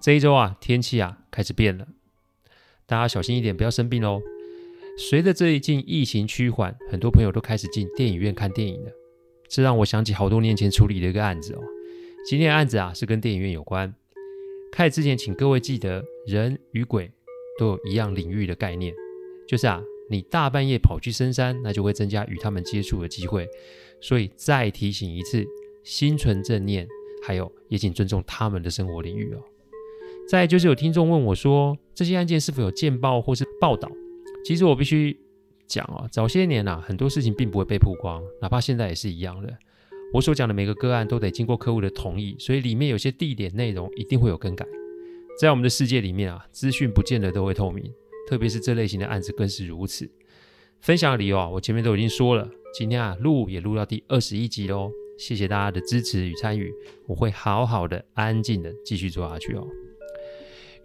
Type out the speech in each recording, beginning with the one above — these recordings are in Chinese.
这一周啊，天气啊开始变了，大家小心一点，不要生病哦。随着最近疫情趋缓，很多朋友都开始进电影院看电影了，这让我想起好多年前处理的一个案子哦。今天的案子啊是跟电影院有关。开始之前，请各位记得，人与鬼都有一样领域的概念，就是啊，你大半夜跑去深山，那就会增加与他们接触的机会。所以再提醒一次，心存正念，还有也请尊重他们的生活领域哦。再就是有听众问我说，这些案件是否有见报或是报道？其实我必须讲啊，早些年啊，很多事情并不会被曝光，哪怕现在也是一样的。我所讲的每个个案都得经过客户的同意，所以里面有些地点内容一定会有更改。在我们的世界里面啊，资讯不见得都会透明，特别是这类型的案子更是如此。分享的理由啊，我前面都已经说了，今天啊录也录到第二十一集喽，谢谢大家的支持与参与，我会好好的、安静的继续做下去哦。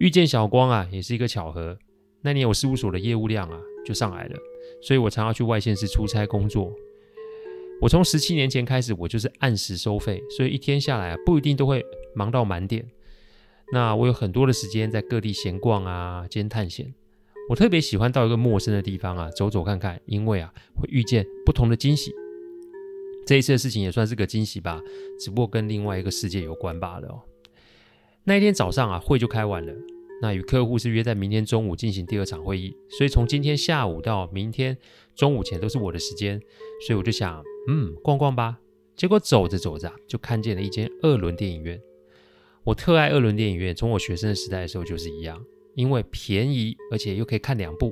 遇见小光啊，也是一个巧合。那年我事务所的业务量啊就上来了，所以我常要去外县市出差工作。我从十七年前开始，我就是按时收费，所以一天下来啊不一定都会忙到满点。那我有很多的时间在各地闲逛啊，兼探险。我特别喜欢到一个陌生的地方啊走走看看，因为啊会遇见不同的惊喜。这一次的事情也算是个惊喜吧，只不过跟另外一个世界有关罢了。那一天早上啊，会就开完了。那与客户是约在明天中午进行第二场会议，所以从今天下午到明天中午前都是我的时间。所以我就想，嗯，逛逛吧。结果走着走着，就看见了一间二轮电影院。我特爱二轮电影院，从我学生的时代的时候就是一样，因为便宜，而且又可以看两部，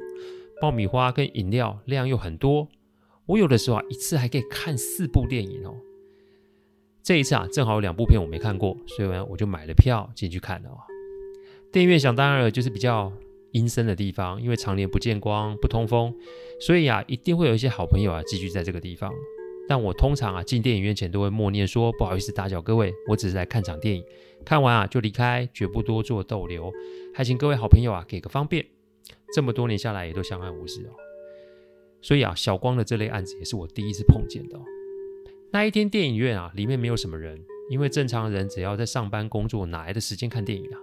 爆米花跟饮料量又很多。我有的时候啊，一次还可以看四部电影哦。这一次啊，正好有两部片我没看过，所以呢，我就买了票进去看了哦。电影院想当然了，就是比较阴森的地方，因为常年不见光、不通风，所以啊，一定会有一些好朋友啊寄居在这个地方。但我通常啊进电影院前都会默念说：“不好意思打扰各位，我只是来看场电影，看完啊就离开，绝不多做逗留。”还请各位好朋友啊给个方便。这么多年下来也都相安无事哦。所以啊，小光的这类案子也是我第一次碰见的。那一天电影院啊，里面没有什么人，因为正常人只要在上班工作，哪来的时间看电影啊？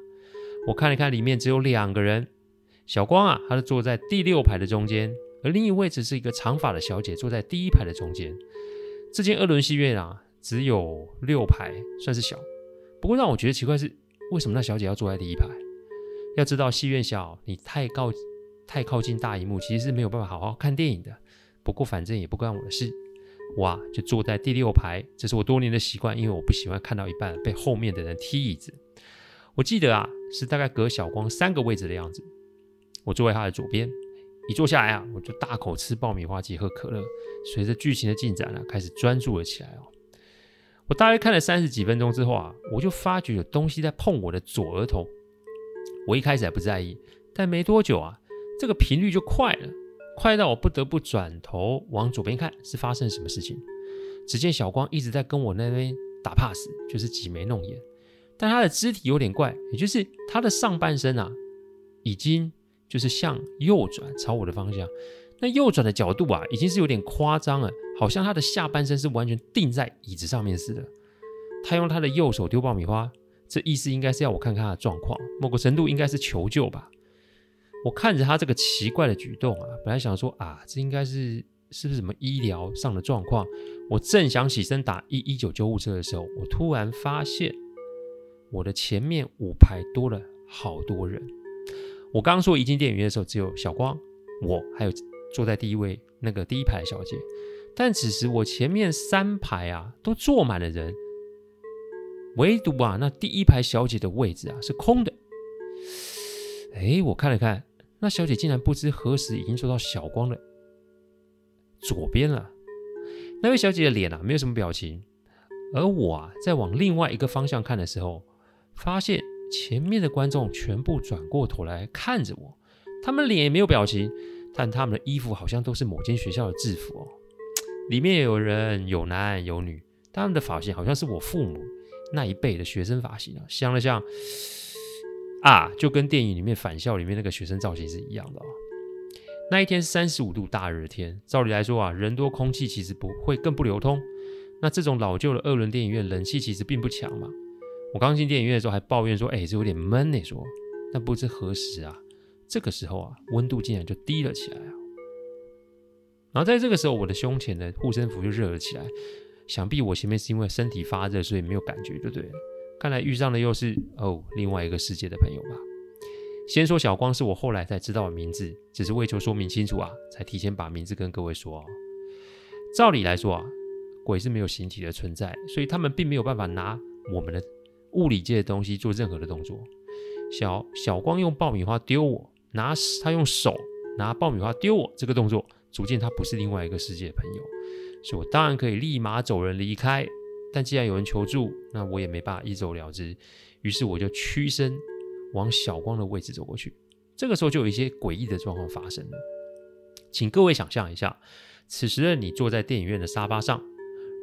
我看了看，里面只有两个人。小光啊，他是坐在第六排的中间，而另一位置是一个长发的小姐，坐在第一排的中间。这间二轮戏院啊，只有六排，算是小。不过让我觉得奇怪是，为什么那小姐要坐在第一排？要知道戏院小，你太靠太靠近大荧幕，其实是没有办法好好看电影的。不过反正也不关我的事。哇，就坐在第六排，这是我多年的习惯，因为我不喜欢看到一半被后面的人踢椅子。我记得啊，是大概隔小光三个位置的样子。我坐在他的左边，一坐下来啊，我就大口吃爆米花及喝可乐。随着剧情的进展啊，开始专注了起来哦。我大约看了三十几分钟之后啊，我就发觉有东西在碰我的左额头。我一开始还不在意，但没多久啊，这个频率就快了。快到我不得不转头往左边看，是发生什么事情？只见小光一直在跟我那边打 pass，就是挤眉弄眼，但他的肢体有点怪，也就是他的上半身啊，已经就是向右转朝我的方向。那右转的角度啊，已经是有点夸张了，好像他的下半身是完全定在椅子上面似的。他用他的右手丢爆米花，这意思应该是要我看看他的状况，某个程度应该是求救吧。我看着他这个奇怪的举动啊，本来想说啊，这应该是是不是什么医疗上的状况？我正想起身打一一九救护车的时候，我突然发现我的前面五排多了好多人。我刚刚说一进电影院的时候，只有小光，我还有坐在第一位那个第一排的小姐。但此时我前面三排啊都坐满了人，唯独啊那第一排小姐的位置啊是空的。哎，我看了看，那小姐竟然不知何时已经坐到小光的左边了。那位小姐的脸啊没有什么表情，而我啊在往另外一个方向看的时候，发现前面的观众全部转过头来看着我，他们脸也没有表情，但他们的衣服好像都是某间学校的制服哦。里面有人，有男有女，他们的发型好像是我父母那一辈的学生发型啊，像了像啊，就跟电影里面返校里面那个学生造型是一样的哦。那一天是三十五度大热天，照理来说啊，人多空气其实不会更不流通。那这种老旧的二轮电影院冷气其实并不强嘛。我刚进电影院的时候还抱怨说，哎，这有点闷呢。说，但不知何时啊，这个时候啊，温度竟然就低了起来啊。然后在这个时候，我的胸前的护身符就热了起来。想必我前面是因为身体发热，所以没有感觉，就对了。看来遇上的又是哦另外一个世界的朋友吧。先说小光是我后来才知道的名字，只是为求说明清楚啊，才提前把名字跟各位说哦。照理来说啊，鬼是没有形体的存在，所以他们并没有办法拿我们的物理界的东西做任何的动作。小小光用爆米花丢我，拿他用手拿爆米花丢我这个动作。足见他不是另外一个世界的朋友，所以我当然可以立马走人离开。但既然有人求助，那我也没办法一走了之。于是我就屈身往小光的位置走过去。这个时候就有一些诡异的状况发生了。请各位想象一下，此时的你坐在电影院的沙发上，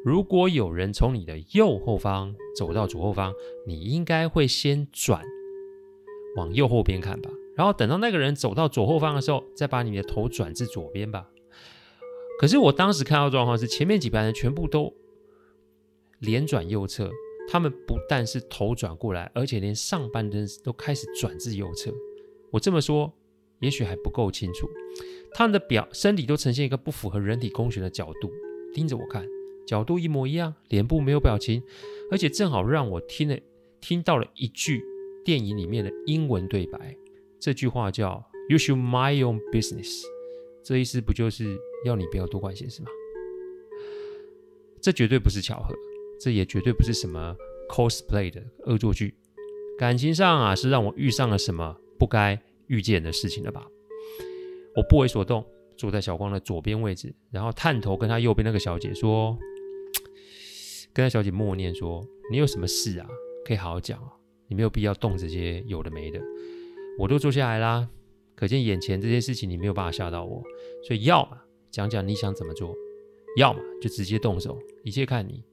如果有人从你的右后方走到左后方，你应该会先转往右后边看吧，然后等到那个人走到左后方的时候，再把你的头转至左边吧。可是我当时看到状况是，前面几排人全部都脸转右侧，他们不但是头转过来，而且连上半身都开始转至右侧。我这么说，也许还不够清楚。他们的表身体都呈现一个不符合人体工学的角度，盯着我看，角度一模一样，脸部没有表情，而且正好让我听了听到了一句电影里面的英文对白，这句话叫 “You should mind your own business”，这意思不就是？要你不要多管闲事吗？这绝对不是巧合，这也绝对不是什么 cosplay 的恶作剧。感情上啊，是让我遇上了什么不该遇见的事情了吧？我不为所动，坐在小光的左边位置，然后探头跟他右边那个小姐说，跟他小姐默念说：“你有什么事啊？可以好好讲啊，你没有必要动这些有的没的。”我都坐下来啦，可见眼前这些事情你没有办法吓到我，所以要嘛。讲讲你想怎么做，要么就直接动手，一切看你。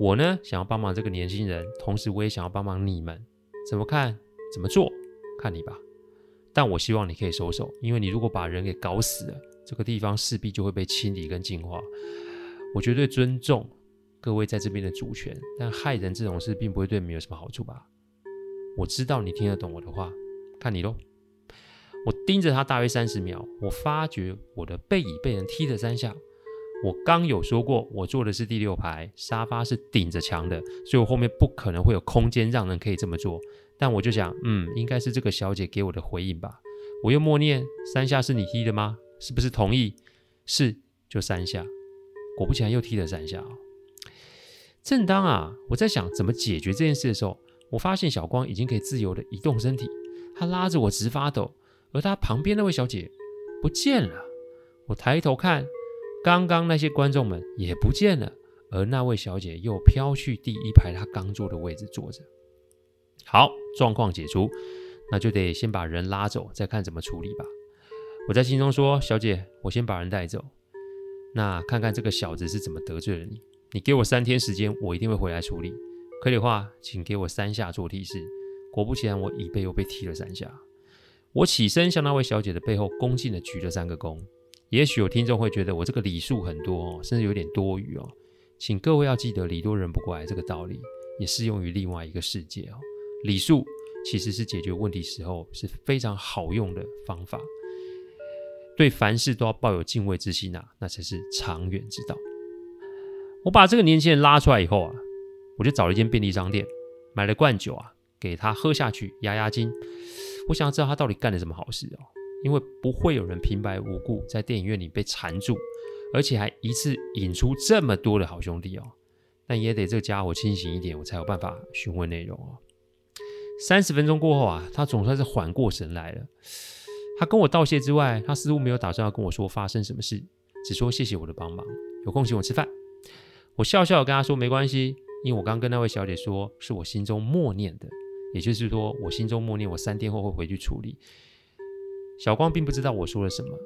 我呢，想要帮忙这个年轻人，同时我也想要帮忙你们，怎么看怎么做，看你吧。但我希望你可以收手，因为你如果把人给搞死了，这个地方势必就会被清理跟净化。我绝对尊重各位在这边的主权，但害人这种事并不会对你们有什么好处吧？我知道你听得懂我的话，看你喽。我盯着他大约三十秒，我发觉我的背椅被人踢了三下。我刚有说过，我坐的是第六排，沙发是顶着墙的，所以我后面不可能会有空间让人可以这么做。但我就想，嗯，应该是这个小姐给我的回应吧。我又默念三下是你踢的吗？是不是同意？是，就三下。果不其然，又踢了三下。正当啊，我在想怎么解决这件事的时候，我发现小光已经可以自由地移动身体，他拉着我直发抖。而他旁边那位小姐不见了，我抬头看，刚刚那些观众们也不见了，而那位小姐又飘去第一排她刚坐的位置坐着。好，状况解除，那就得先把人拉走，再看怎么处理吧。我在心中说：“小姐，我先把人带走，那看看这个小子是怎么得罪了你。你给我三天时间，我一定会回来处理。可以的话，请给我三下做提示。”果不其然，我椅背又被踢了三下。我起身向那位小姐的背后恭敬地鞠了三个躬。也许有听众会觉得我这个礼数很多哦，甚至有点多余哦。请各位要记得礼多人不怪这个道理，也适用于另外一个世界哦。礼数其实是解决问题时候是非常好用的方法。对凡事都要抱有敬畏之心、啊，那才是长远之道。我把这个年轻人拉出来以后啊，我就找了一间便利商店，买了罐酒啊，给他喝下去压压惊。我想要知道他到底干了什么好事哦，因为不会有人平白无故在电影院里被缠住，而且还一次引出这么多的好兄弟哦。但也得这个家伙清醒一点，我才有办法询问内容哦。三十分钟过后啊，他总算是缓过神来了。他跟我道谢之外，他似乎没有打算要跟我说发生什么事，只说谢谢我的帮忙，有空请我吃饭。我笑笑跟他说没关系，因为我刚跟那位小姐说是我心中默念的，也就是说我心中默念我三天后会回去处理。小光并不知道我说了什么，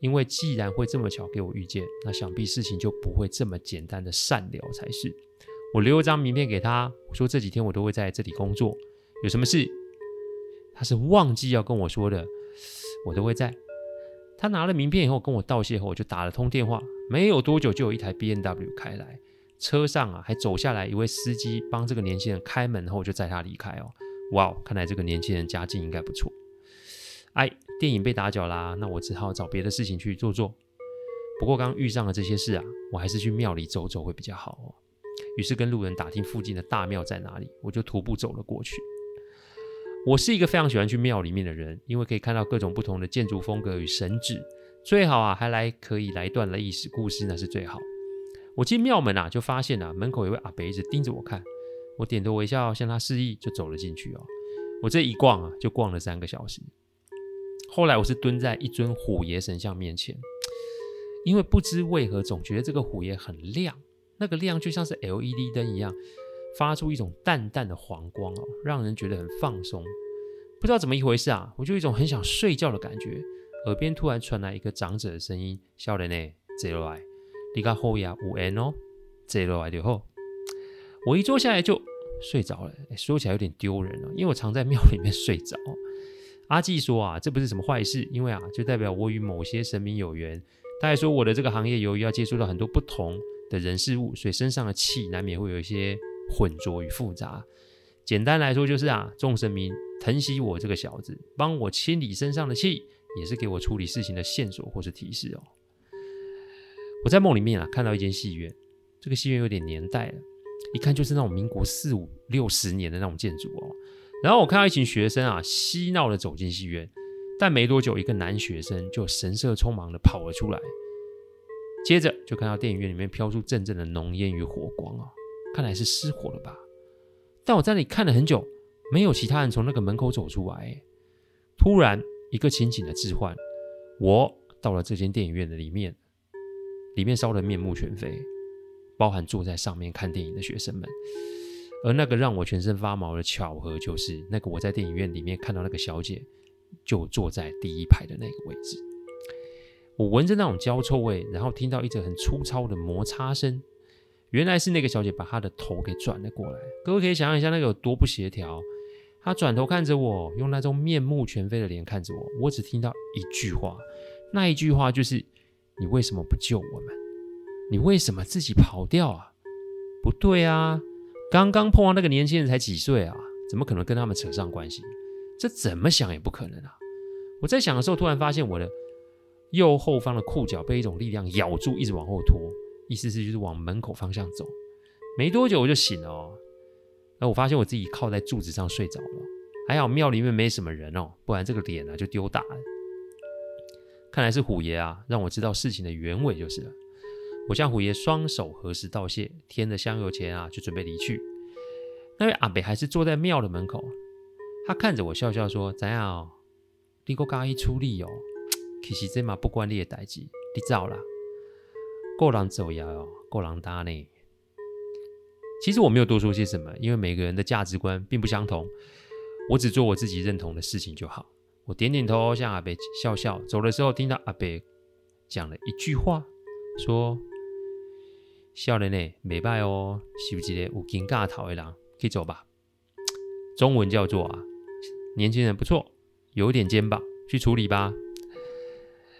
因为既然会这么巧给我遇见，那想必事情就不会这么简单的善了才是。我留了张名片给他，说这几天我都会在这里工作。有什么事，他是忘记要跟我说的，我都会在。他拿了名片以后跟我道谢后，我就打了通电话。没有多久，就有一台 B N W 开来，车上啊还走下来一位司机，帮这个年轻人开门后就载他离开哦。哇，看来这个年轻人家境应该不错。哎，电影被打搅啦，那我只好找别的事情去做做。不过刚遇上了这些事啊，我还是去庙里走走会比较好哦。于是跟路人打听附近的大庙在哪里，我就徒步走了过去。我是一个非常喜欢去庙里面的人，因为可以看到各种不同的建筑风格与神祇，最好啊还来可以来段历史故事，那是最好。我进庙门啊，就发现啊门口有位阿伯一直盯着我看，我点头微笑向他示意，就走了进去哦。我这一逛啊，就逛了三个小时。后来我是蹲在一尊虎爷神像面前，因为不知为何总觉得这个虎爷很亮，那个亮就像是 LED 灯一样。发出一种淡淡的黄光哦，让人觉得很放松。不知道怎么一回事啊，我就有一种很想睡觉的感觉。耳边突然传来一个长者的声音：“笑人呢，坐下来，你看后呀，有缘哦，坐下来就好。”我一坐下来就睡着了。说起来有点丢人哦，因为我常在庙里面睡着。阿纪说啊，这不是什么坏事，因为啊，就代表我与某些神明有缘。他还说我的这个行业由于要接触到很多不同的人事物，所以身上的气难免会有一些。混浊与复杂，简单来说就是啊，众神明疼惜我这个小子，帮我清理身上的气，也是给我处理事情的线索或是提示哦。我在梦里面啊，看到一间戏院，这个戏院有点年代了，一看就是那种民国四五六十年的那种建筑哦。然后我看到一群学生啊，嬉闹的走进戏院，但没多久，一个男学生就神色匆忙的跑了出来，接着就看到电影院里面飘出阵阵的浓烟与火光哦。看来是失火了吧？但我在那里看了很久，没有其他人从那个门口走出来。突然，一个情景的置换，我到了这间电影院的里面，里面烧得面目全非，包含坐在上面看电影的学生们。而那个让我全身发毛的巧合，就是那个我在电影院里面看到那个小姐，就坐在第一排的那个位置。我闻着那种焦臭味，然后听到一阵很粗糙的摩擦声。原来是那个小姐把她的头给转了过来，各位可以想象一下那个有多不协调。她转头看着我，用那种面目全非的脸看着我。我只听到一句话，那一句话就是：“你为什么不救我们？你为什么自己跑掉啊？”不对啊，刚刚碰到那个年轻人才几岁啊，怎么可能跟他们扯上关系？这怎么想也不可能啊！我在想的时候，突然发现我的右后方的裤脚被一种力量咬住，一直往后拖。意思是就是往门口方向走，没多久我就醒了哦。我发现我自己靠在柱子上睡着了，还好庙里面没什么人哦，不然这个脸啊就丢大了。看来是虎爷啊，让我知道事情的原委就是了。我向虎爷双手合十道谢，添了香油钱啊，就准备离去。那位阿伯还是坐在庙的门口，他看着我笑笑说：“怎样？你给我加以处理哦。其实这嘛不关你的代志，你走啦。”够狼走呀，够狼搭呢。其实我没有多说些什么，因为每个人的价值观并不相同。我只做我自己认同的事情就好。我点点头，向阿伯笑笑。走的时候，听到阿伯讲了一句话，说：“少年呢，没拜哦，是不是有金嘎头的人，可以走吧。”中文叫做啊，年轻人不错，有点肩膀，去处理吧。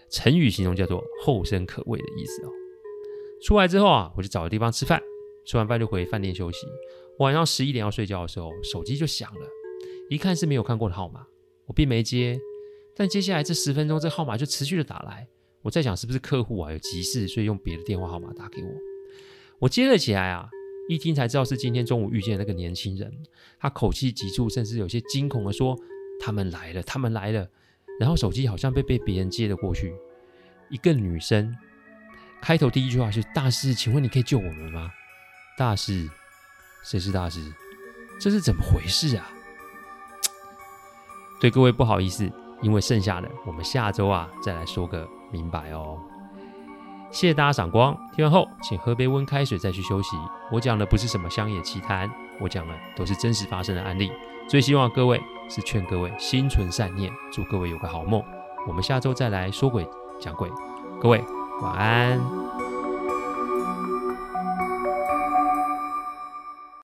成语形容叫做后生可畏的意思哦。出来之后啊，我就找个地方吃饭，吃完饭就回饭店休息。晚上十一点要睡觉的时候，手机就响了，一看是没有看过的号码，我并没接。但接下来这十分钟，这号码就持续的打来。我在想是不是客户啊有急事，所以用别的电话号码打给我。我接了起来啊，一听才知道是今天中午遇见那个年轻人。他口气急促，甚至有些惊恐的说：“他们来了，他们来了。然后手机好像被被别人接了过去。一个女生开头第一句话是：“大师，请问你可以救我们吗？”大师，谁是大师？这是怎么回事啊？对各位不好意思，因为剩下的我们下周啊再来说个明白哦。谢谢大家赏光，听完后请喝杯温开水再去休息。我讲的不是什么乡野奇谈，我讲的都是真实发生的案例。最希望各位是劝各位心存善念，祝各位有个好梦。我们下周再来说鬼讲鬼，各位晚安。